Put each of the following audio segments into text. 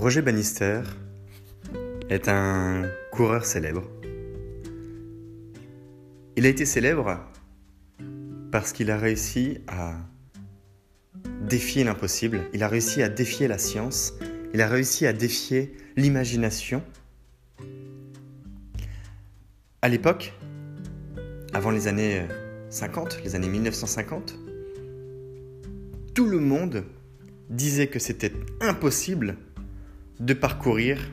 Roger Bannister est un coureur célèbre. Il a été célèbre parce qu'il a réussi à défier l'impossible, il a réussi à défier la science, il a réussi à défier l'imagination. À l'époque, avant les années 50, les années 1950, tout le monde disait que c'était impossible de parcourir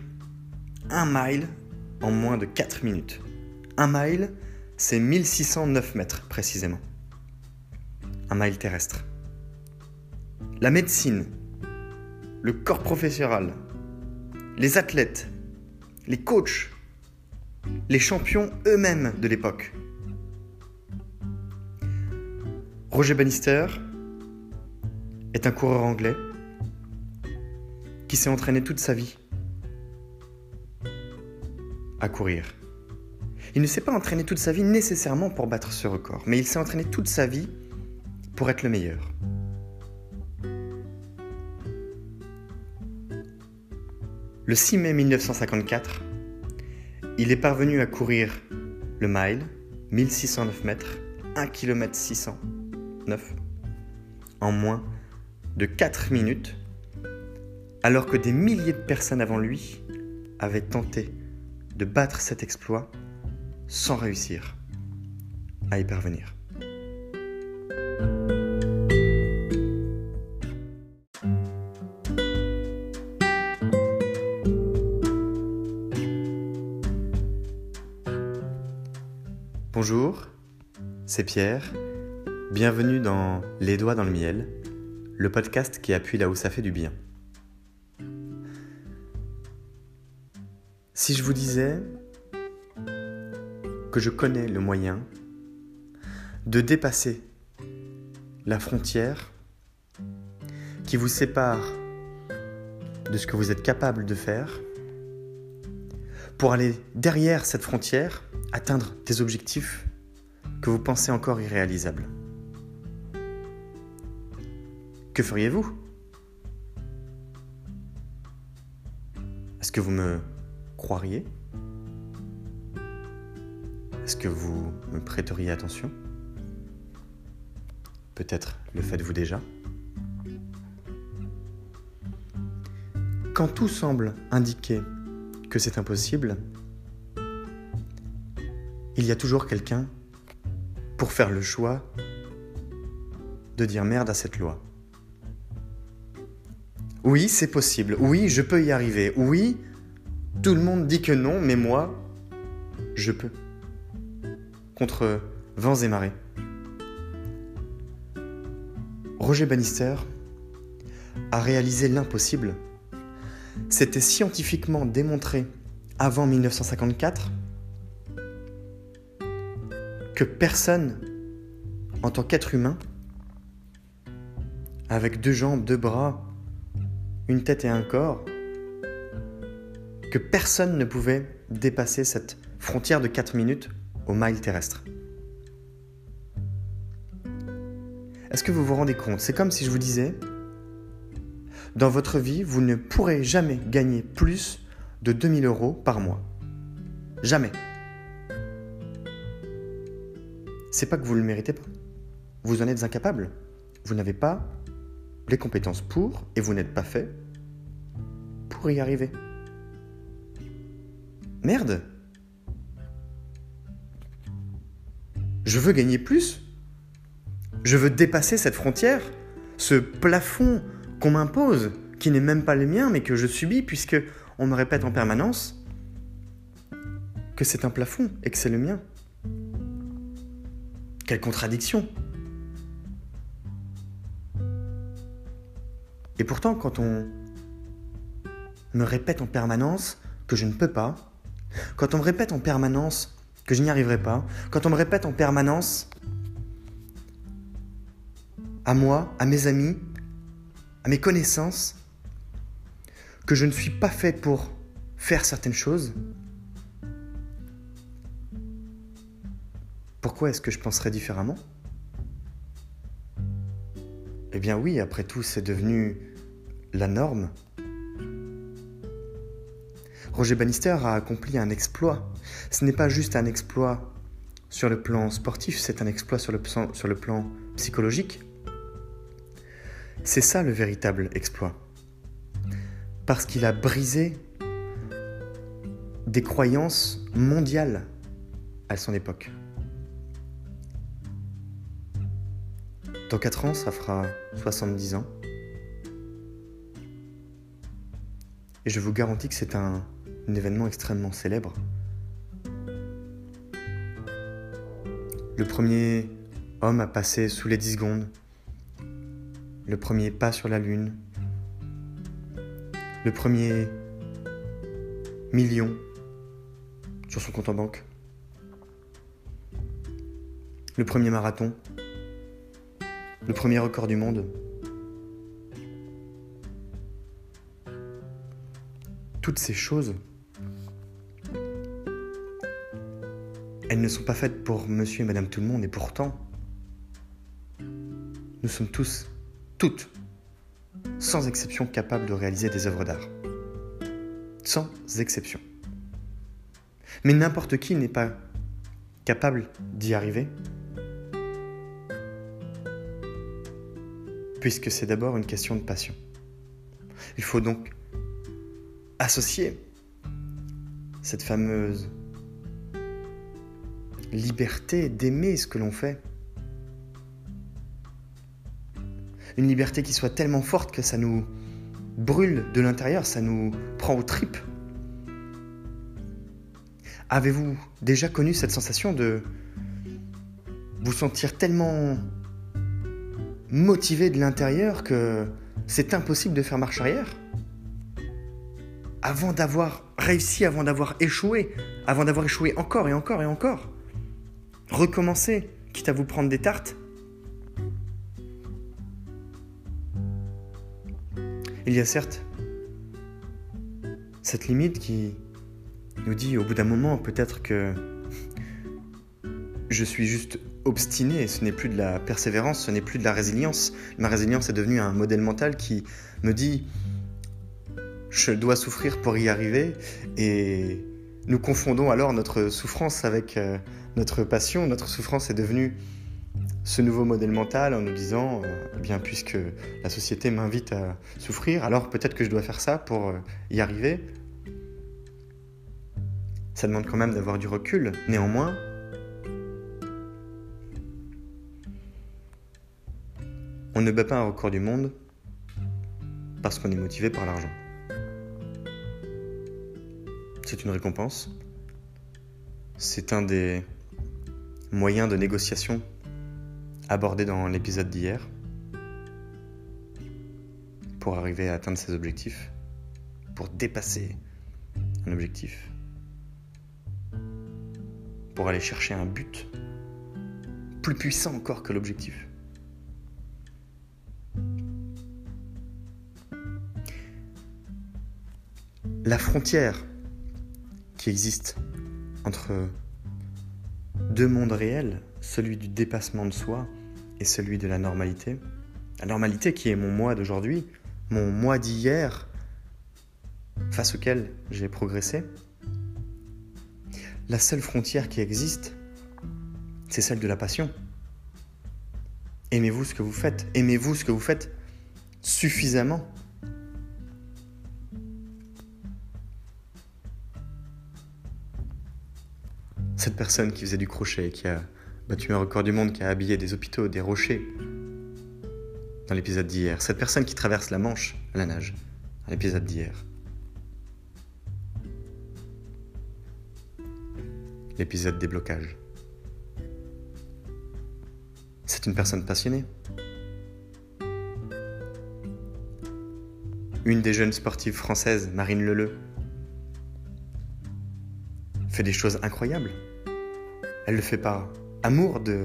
un mile en moins de 4 minutes. Un mile, c'est 1609 mètres précisément. Un mile terrestre. La médecine, le corps professoral, les athlètes, les coachs, les champions eux-mêmes de l'époque. Roger Bannister est un coureur anglais qui s'est entraîné toute sa vie à courir. Il ne s'est pas entraîné toute sa vie nécessairement pour battre ce record, mais il s'est entraîné toute sa vie pour être le meilleur. Le 6 mai 1954, il est parvenu à courir le mile, 1609 mètres, 1 km 609, en moins de 4 minutes alors que des milliers de personnes avant lui avaient tenté de battre cet exploit sans réussir à y parvenir. Bonjour, c'est Pierre. Bienvenue dans Les Doigts dans le Miel, le podcast qui appuie là où ça fait du bien. Si je vous disais que je connais le moyen de dépasser la frontière qui vous sépare de ce que vous êtes capable de faire pour aller derrière cette frontière, atteindre des objectifs que vous pensez encore irréalisables. Que feriez-vous? Est-ce que vous me croiriez? Est-ce que vous me prêteriez attention? Peut-être le faites-vous déjà? Quand tout semble indiquer que c'est impossible, il y a toujours quelqu'un pour faire le choix de dire merde à cette loi. Oui, c'est possible. Oui, je peux y arriver. Oui, tout le monde dit que non, mais moi, je peux. Contre vents et marées. Roger Bannister a réalisé l'impossible. C'était scientifiquement démontré avant 1954 que personne, en tant qu'être humain, avec deux jambes, deux bras, une tête et un corps, que personne ne pouvait dépasser cette frontière de 4 minutes au mile terrestre. Est-ce que vous vous rendez compte? C'est comme si je vous disais, dans votre vie, vous ne pourrez jamais gagner plus de 2000 euros par mois. Jamais. C'est pas que vous ne le méritez pas. Vous en êtes incapable. Vous n'avez pas les compétences pour et vous n'êtes pas fait pour y arriver. Merde. Je veux gagner plus. Je veux dépasser cette frontière Ce plafond qu'on m'impose, qui n'est même pas le mien, mais que je subis, puisque on me répète en permanence que c'est un plafond et que c'est le mien. Quelle contradiction. Et pourtant, quand on me répète en permanence que je ne peux pas, quand on me répète en permanence que je n'y arriverai pas, quand on me répète en permanence à moi, à mes amis, à mes connaissances, que je ne suis pas fait pour faire certaines choses, pourquoi est-ce que je penserais différemment? Eh bien oui, après tout, c'est devenu la norme. Roger Bannister a accompli un exploit. Ce n'est pas juste un exploit sur le plan sportif, c'est un exploit sur le, plan psychologique. C'est ça le véritable exploit. Parce qu'il a brisé des croyances mondiales à son époque. Dans 4 ans, ça fera 70 ans. Et je vous garantis que c'est un, événement extrêmement célèbre. Le premier homme à passer sous les 10 secondes. Le premier pas sur la Lune. Le premier million sur son compte en banque. Le premier marathon. Le premier record du monde. Toutes ces choses, elles ne sont pas faites pour monsieur et madame tout le monde et pourtant, nous sommes tous, toutes, sans exception capables de réaliser des œuvres d'art. Sans exception. Mais n'importe qui n'est pas capable d'y arriver, puisque c'est d'abord une question de passion. Il faut donc associer cette fameuse liberté d'aimer ce que l'on fait. Une liberté qui soit tellement forte que ça nous brûle de l'intérieur, ça nous prend aux tripes. Avez-vous déjà connu cette sensation de vous sentir tellement motivé de l'intérieur que c'est impossible de faire marche arrière? Avant d'avoir réussi, avant d'avoir échoué, avant d'avoir échoué encore et encore et encore Recommencer, quitte à vous prendre des tartes Il y a certes cette limite qui nous dit au bout d'un moment peut-être que je suis juste obstiné, ce n'est plus de la persévérance, ce n'est plus de la résilience. Ma résilience est devenue un modèle mental qui me dit je dois souffrir pour y arriver et nous confondons alors notre souffrance avec euh, notre passion. Notre souffrance est devenue ce nouveau modèle mental en nous disant, euh, eh bien puisque la société m'invite à souffrir, alors peut-être que je dois faire ça pour euh, y arriver. Ça demande quand même d'avoir du recul. Néanmoins, on ne bat pas un record du monde parce qu'on est motivé par l'argent. C'est une récompense. C'est un des moyens de négociation abordés dans l'épisode d'hier pour arriver à atteindre ses objectifs, pour dépasser un objectif pour aller chercher un but plus puissant encore que l'objectif. La frontière qui existe entre deux mondes réels, celui du dépassement de soi et celui de la normalité, la normalité qui est mon moi d'aujourd'hui, mon moi d'hier, face auquel j'ai progressé, la seule frontière qui existe, c'est celle de la passion. Aimez-vous ce que vous faites? Aimez-vous ce que vous faites suffisamment? Cette personne qui faisait du crochet, qui a battu un record du monde, qui a habillé des hôpitaux, des rochers, dans l'épisode d'hier. Cette personne qui traverse la Manche à la nage, dans l'épisode d'hier. l'épisode déblocage. C'est une personne passionnée. Une des jeunes sportives françaises, Marine Leleu, fait des choses incroyables. Elle le fait par amour de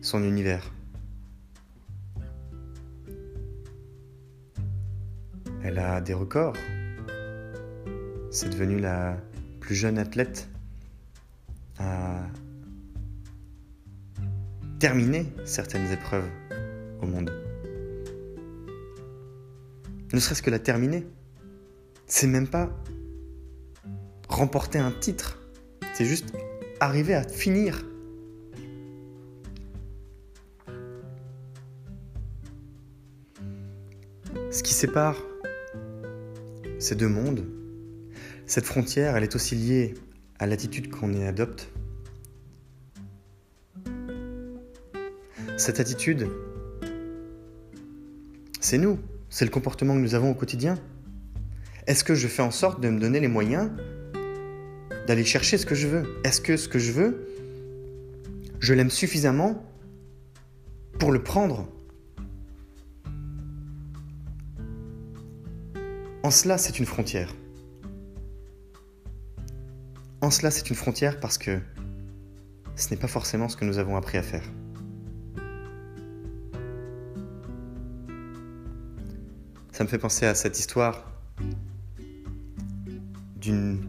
son univers. Elle a des records. C'est devenu la plus jeune athlète à terminer certaines épreuves au monde. Ne serait-ce que la terminer. C'est même pas remporter un titre. C'est juste arriver à finir. Ce qui sépare ces deux mondes, cette frontière, elle est aussi liée à l'attitude qu'on y adopte. Cette attitude, c'est nous, c'est le comportement que nous avons au quotidien. Est-ce que je fais en sorte de me donner les moyens d'aller chercher ce que je veux Est-ce que ce que je veux, je l'aime suffisamment pour le prendre? En cela, c'est une frontière. En cela, c'est une frontière parce que ce n'est pas forcément ce que nous avons appris à faire. Ça me fait penser à cette histoire d'une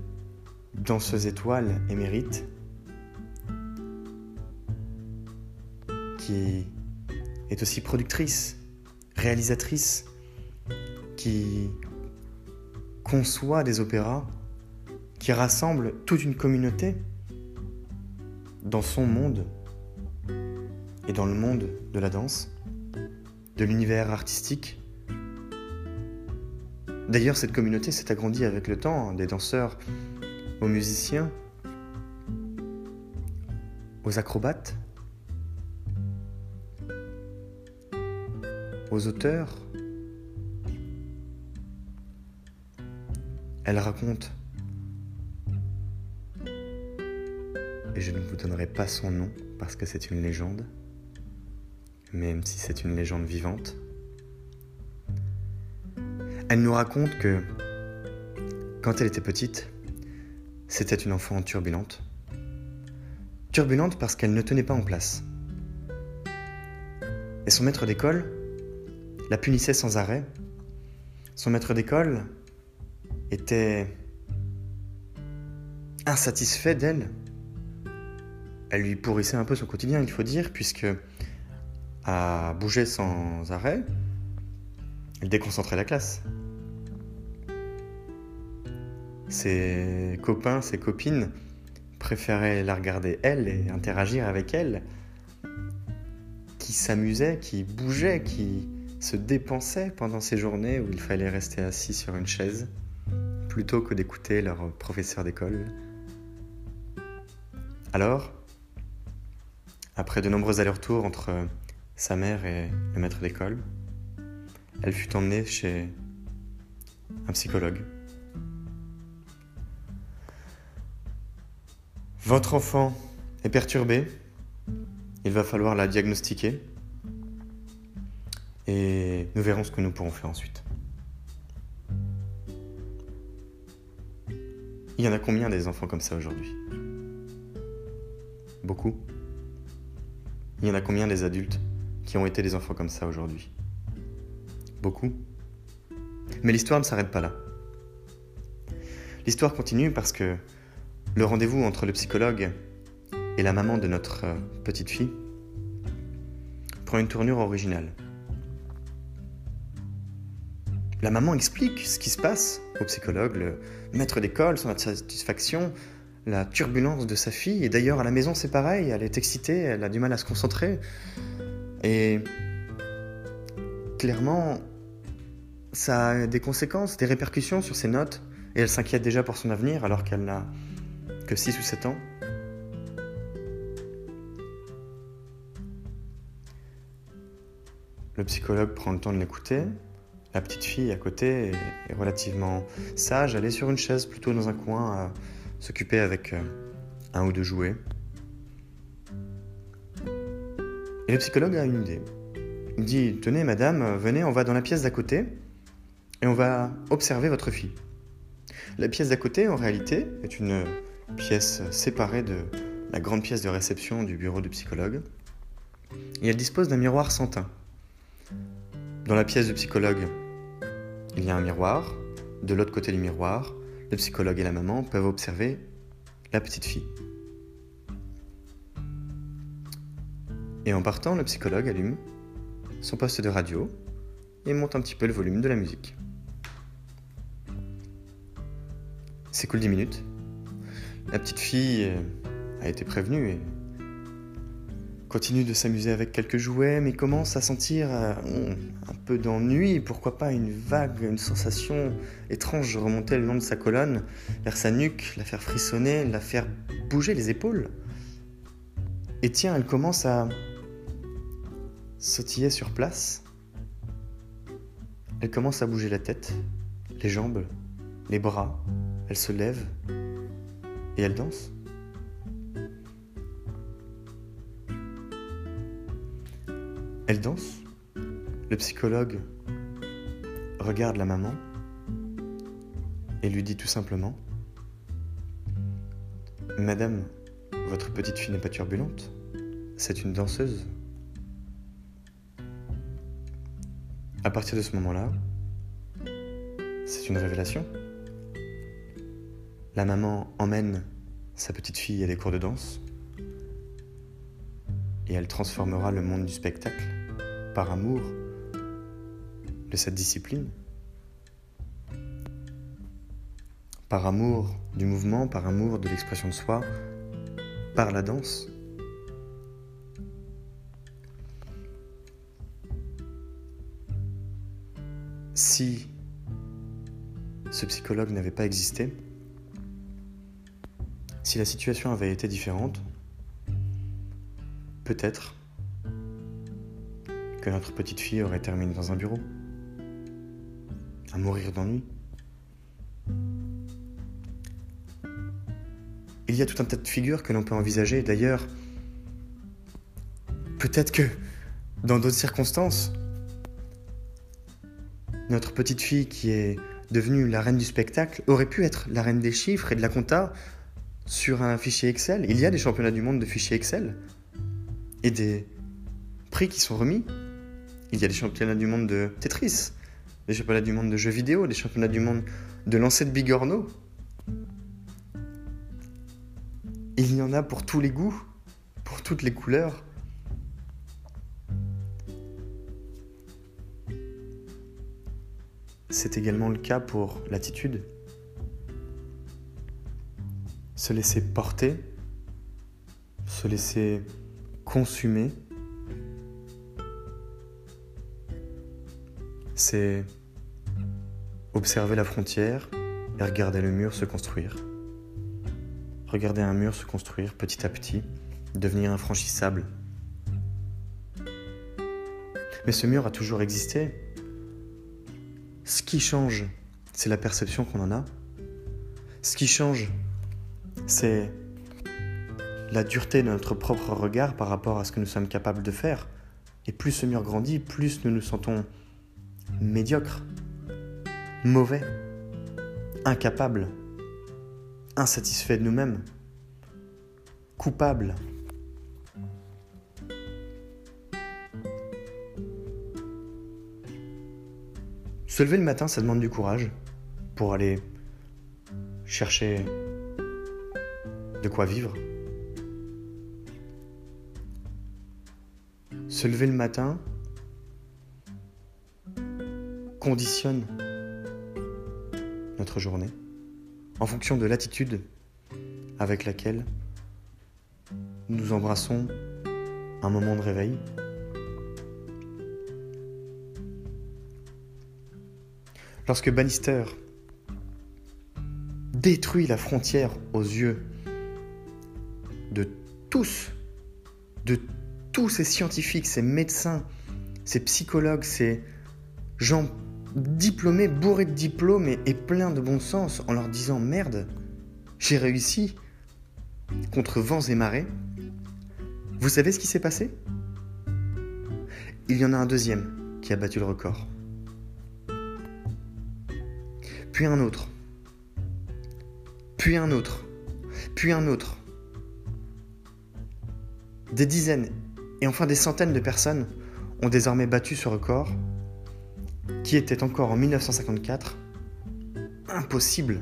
danseuse étoile émérite qui est aussi productrice, réalisatrice, qui conçoit des opéras qui rassemblent toute une communauté dans son monde et dans le monde de la danse, de l'univers artistique. D'ailleurs, cette communauté s'est agrandie avec le temps, hein, des danseurs aux musiciens, aux acrobates, aux auteurs, Elle raconte, et je ne vous donnerai pas son nom parce que c'est une légende, même si c'est une légende vivante, elle nous raconte que quand elle était petite, c'était une enfant turbulente. Turbulente parce qu'elle ne tenait pas en place. Et son maître d'école la punissait sans arrêt. Son maître d'école était insatisfait d'elle. Elle lui pourrissait un peu son quotidien, il faut dire, puisque à bouger sans arrêt, elle déconcentrait la classe. Ses copains, ses copines préféraient la regarder elle et interagir avec elle, qui s'amusait, qui bougeait, qui se dépensait pendant ces journées où il fallait rester assis sur une chaise plutôt que d'écouter leur professeur d'école. Alors, après de nombreux allers-retours entre sa mère et le maître d'école, elle fut emmenée chez un psychologue. Votre enfant est perturbé, il va falloir la diagnostiquer et nous verrons ce que nous pourrons faire ensuite. Il y en a combien des enfants comme ça aujourd'hui? Beaucoup. Il y en a combien des adultes qui ont été des enfants comme ça aujourd'hui? Beaucoup. Mais l'histoire ne s'arrête pas là. L'histoire continue parce que le rendez-vous entre le psychologue et la maman de notre euh, petite fille prend une tournure originale. La maman explique ce qui se passe au psychologue, le maître d'école, son insatisfaction, la turbulence de sa fille. Et d'ailleurs, à la maison, c'est pareil, elle est excitée, elle a du mal à se concentrer. Et clairement, ça a des conséquences, des répercussions sur ses notes. Et elle s'inquiète déjà pour son avenir alors qu'elle n'a que 6 ou 7 ans. Le psychologue prend le temps de l'écouter, la petite fille à côté est, relativement sage, elle est sur une chaise plutôt dans un coin à s'occuper avec euh, un ou deux jouets. Et le psychologue a une idée. Il dit Tenez, madame, venez, on va dans la pièce d'à côté et on va observer votre fille. La pièce d'à côté, en réalité, est une pièce séparée de la grande pièce de réception du bureau du psychologue. Et elle dispose d'un miroir sans teint. Dans la pièce du psychologue, il y a un miroir. De l'autre côté du miroir, le psychologue et la maman peuvent observer la petite fille. Et en partant, le psychologue allume son poste de radio et monte un petit peu le volume de la musique. S'écoule 10 minutes La petite fille euh, a été prévenue et continue de s'amuser avec quelques jouets, mais commence à sentir euh, un peu d'ennui, pourquoi pas une vague, une sensation étrange remonter le long de sa colonne, vers sa nuque, la faire frissonner, la faire bouger les épaules. Et tiens, elle commence à sautiller sur place. Elle commence à bouger la tête, les jambes, les bras. Elle se lève et elle danse. Elle danse. Le psychologue regarde la maman et lui dit tout simplement Madame, votre petite fille n'est pas turbulente, c'est une danseuse. À partir de ce moment-là, c'est une révélation. La maman emmène sa petite fille à des cours de danse et elle transformera le monde du spectacle par amour de cette discipline, par amour du mouvement, par amour de l'expression de soi, par la danse. Si ce psychologue n'avait pas existé, si la situation avait été différente, peut-être que notre petite fille aurait terminé dans un bureau, à mourir d'ennui. Il y a tout un tas de figures que l'on peut envisager. D'ailleurs, peut-être que dans d'autres circonstances, notre petite fille qui est devenue la reine du spectacle aurait pu être la reine des chiffres et de la compta sur un fichier Excel. Il y a des championnats du monde de fichiers Excel et des prix qui sont remis. Il y a des championnats du monde de Tetris, des championnats du monde de jeux vidéo, des championnats du monde de lancer de bigorneau. Il y en a pour tous les goûts, pour toutes les couleurs. C'est également le cas pour l'attitude. Se laisser porter, se laisser consumer, c'est observer la frontière et regarder le mur se construire. Regarder un mur se construire petit à petit, devenir infranchissable. Mais ce mur a toujours existé, ce qui change, c'est la perception qu'on en a. Ce qui change, c'est la dureté de notre propre regard par rapport à ce que nous sommes capables de faire. Et plus ce mur grandit, plus nous nous sentons médiocres, mauvais, incapables, insatisfaits de nous-mêmes, coupables. Se lever le matin, ça demande du courage pour aller chercher de quoi vivre. Se lever le matin conditionne notre journée en fonction de l'attitude avec laquelle nous embrassons un moment de réveil Lorsque Bannister détruit la frontière aux yeux tous, de tous ces scientifiques, ces médecins, ces psychologues, ces gens diplômés, bourrés de diplômes et, pleins de bon sens, en leur disant merde, j'ai réussi contre vents et marées. Vous savez ce qui s'est passé? Il y en a un deuxième qui a battu le record. puis un autre, puis un autre, puis un autre. Des dizaines et enfin des centaines de personnes ont désormais battu ce record qui était encore en 1954 impossible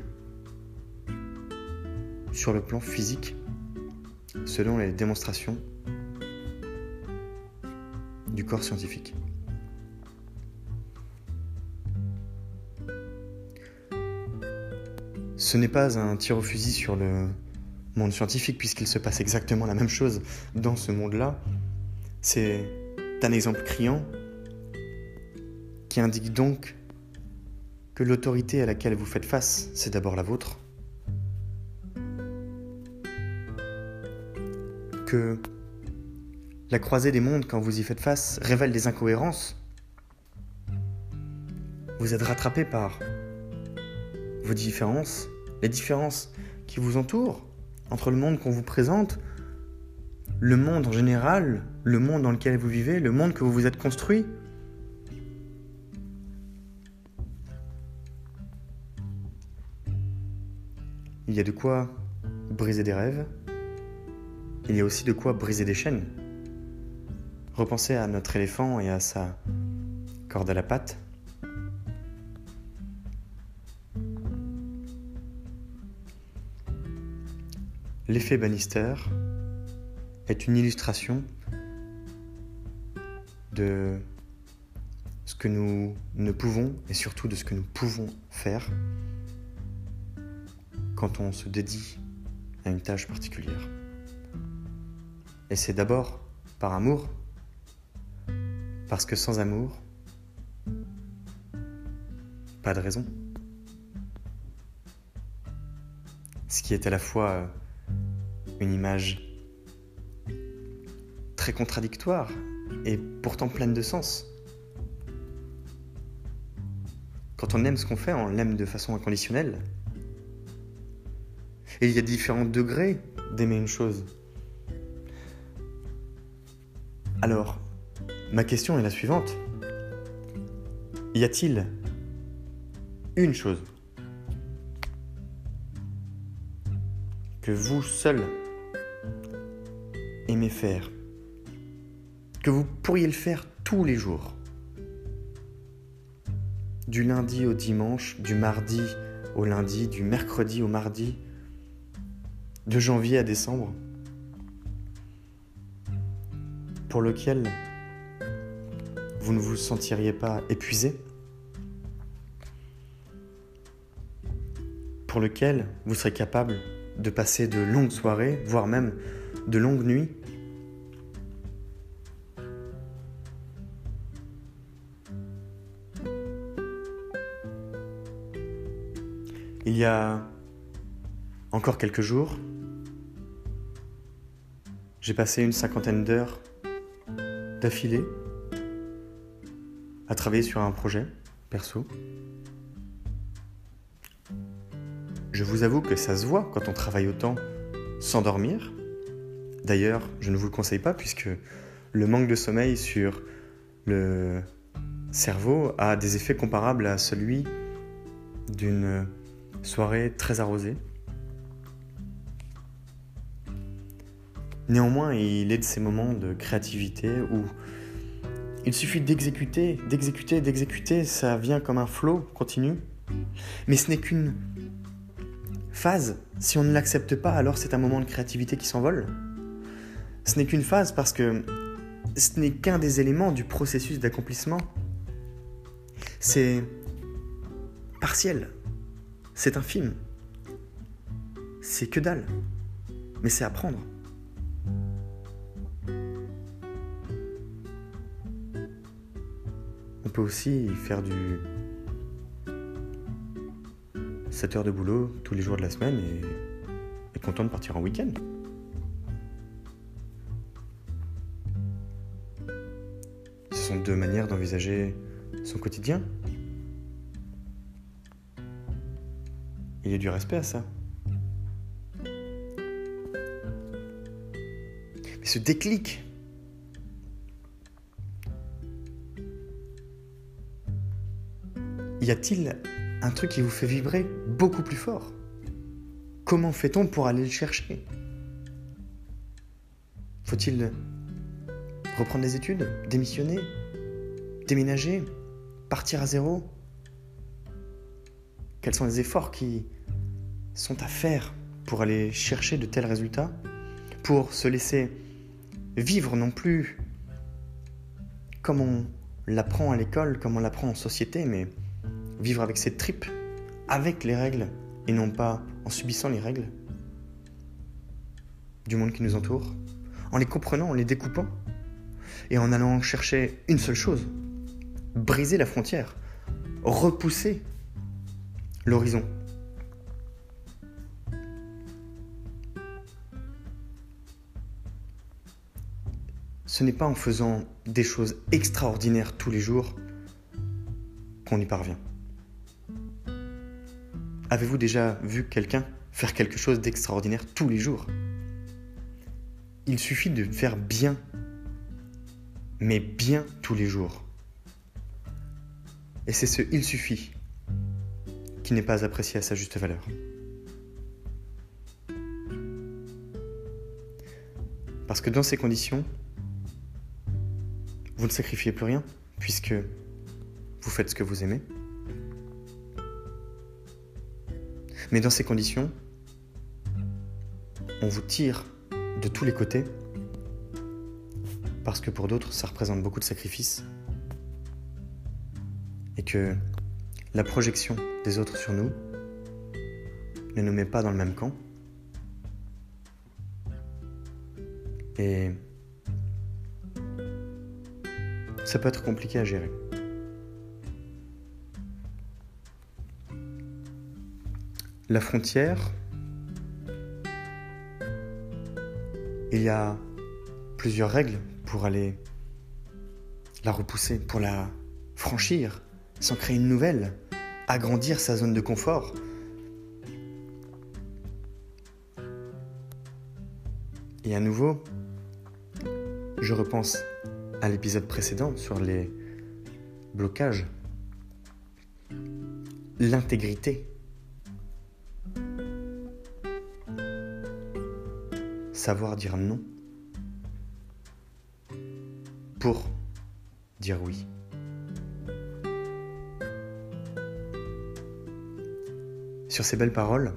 sur le plan physique selon les démonstrations du corps scientifique. Ce n'est pas un tir au fusil sur le monde scientifique, puisqu'il se passe exactement la même chose dans ce monde-là. C'est un exemple criant qui indique donc que l'autorité à laquelle vous faites face, c'est d'abord la vôtre. Que la croisée des mondes, quand vous y faites face, révèle des incohérences. Vous êtes rattrapé par vos différences, les différences qui vous entourent, entre le monde qu'on vous présente, le monde en général, le monde dans lequel vous vivez, le monde que vous vous êtes construit. Il y a de quoi briser des rêves, il y a aussi de quoi briser des chaînes. Repensez à notre éléphant et à sa corde à la patte. L'effet Bannister est une illustration de ce que nous ne pouvons et surtout de ce que nous pouvons faire quand on se dédie à une tâche particulière. Et c'est d'abord par amour, parce que sans amour, pas de raison. Ce qui est à la fois une image très contradictoire et pourtant pleine de sens. Quand on aime ce qu'on fait, on l'aime de façon inconditionnelle. Et il y a différents degrés d'aimer une chose. Alors, ma question est la suivante. Y a-t-il une chose que vous seul aimez faire, que vous pourriez le faire tous les jours, du lundi au dimanche, du mardi au lundi, du mercredi au mardi, de janvier à décembre, pour lequel vous ne vous sentiriez pas épuisé, pour lequel vous serez capable de passer de longues soirées, voire même de longues nuits. Y a encore quelques jours, j'ai passé une cinquantaine d'heures d'affilée à travailler sur un projet perso. Je vous avoue que ça se voit quand on travaille autant sans dormir. D'ailleurs, je ne vous le conseille pas puisque le manque de sommeil sur le cerveau a des effets comparables à celui d'une soirée très arrosée. Néanmoins, il est de ces moments de créativité où il suffit d'exécuter, d'exécuter, d'exécuter, ça vient comme un flot continu. Mais ce n'est qu'une phase, si on ne l'accepte pas, alors c'est un moment de créativité qui s'envole. Ce n'est qu'une phase parce que ce n'est qu'un des éléments du processus d'accomplissement. C'est partiel, c'est infime, c'est que dalle, mais c'est à prendre. On peut aussi faire du 7 heures de boulot tous les jours de la semaine et, content de partir en week-end. Ce sont deux manières d'envisager son quotidien. Il y a du respect à ça. Mais ce déclic, y a-t-il un truc qui vous fait vibrer beaucoup plus fort? Comment fait-on pour aller le chercher? Faut-il reprendre des études, démissionner, déménager, partir à zéro? Quels sont les efforts qui sont à faire pour aller chercher de tels résultats Pour se laisser vivre non plus comme on l'apprend à l'école, comme on l'apprend en société, mais vivre avec ses tripes, avec les règles, et non pas en subissant les règles. du monde qui nous entoure, en les comprenant, en les découpant, et en allant chercher une seule chose, briser la frontière, repousser l'horizon. Ce n'est pas en faisant des choses extraordinaires tous les jours qu'on y parvient. Avez-vous déjà vu quelqu'un faire quelque chose d'extraordinaire tous les jours? Il suffit de faire bien, mais bien tous les jours. Et c'est ce il suffit qui n'est pas apprécié à sa juste valeur. Parce que dans ces conditions, vous ne sacrifiez plus rien, puisque vous faites ce que vous aimez. Mais dans ces conditions, on vous tire de tous les côtés, parce que pour d'autres, ça représente beaucoup de sacrifices, et que la projection des autres sur nous ne nous met pas dans le même camp. Et ça peut être compliqué à gérer. La frontière, il y a plusieurs règles pour aller la repousser, pour la franchir, sans créer une nouvelle, agrandir sa zone de confort. Et à nouveau, je repense à l'épisode précédent sur les blocages. L'intégrité. Savoir dire non pour dire oui. Sur ces belles paroles,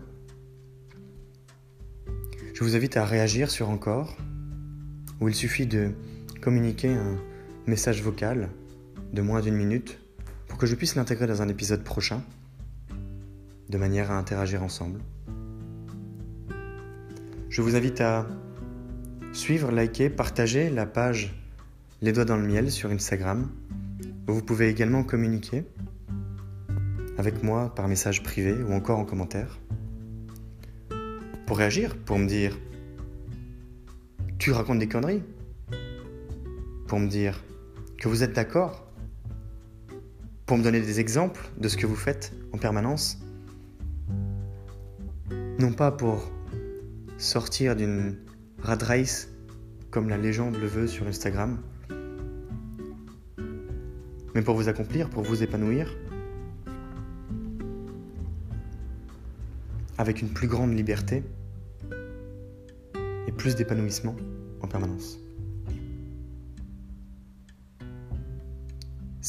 je vous invite à réagir sur encore, où il suffit de communiquer un message vocal de moins d'une minute pour que je puisse l'intégrer dans un épisode prochain, de manière à interagir ensemble. Je vous invite à suivre, liker, partager la page Les Doigts dans le Miel sur Instagram, où vous pouvez également communiquer avec moi par message privé ou encore en commentaire. Pour réagir, pour me dire Tu racontes des conneries pour me dire que vous êtes d'accord, pour me donner des exemples de ce que vous faites en permanence, non pas pour sortir d'une rat race comme la légende le veut sur Instagram, mais pour vous accomplir, pour vous épanouir, avec une plus grande liberté et plus d'épanouissement en permanence.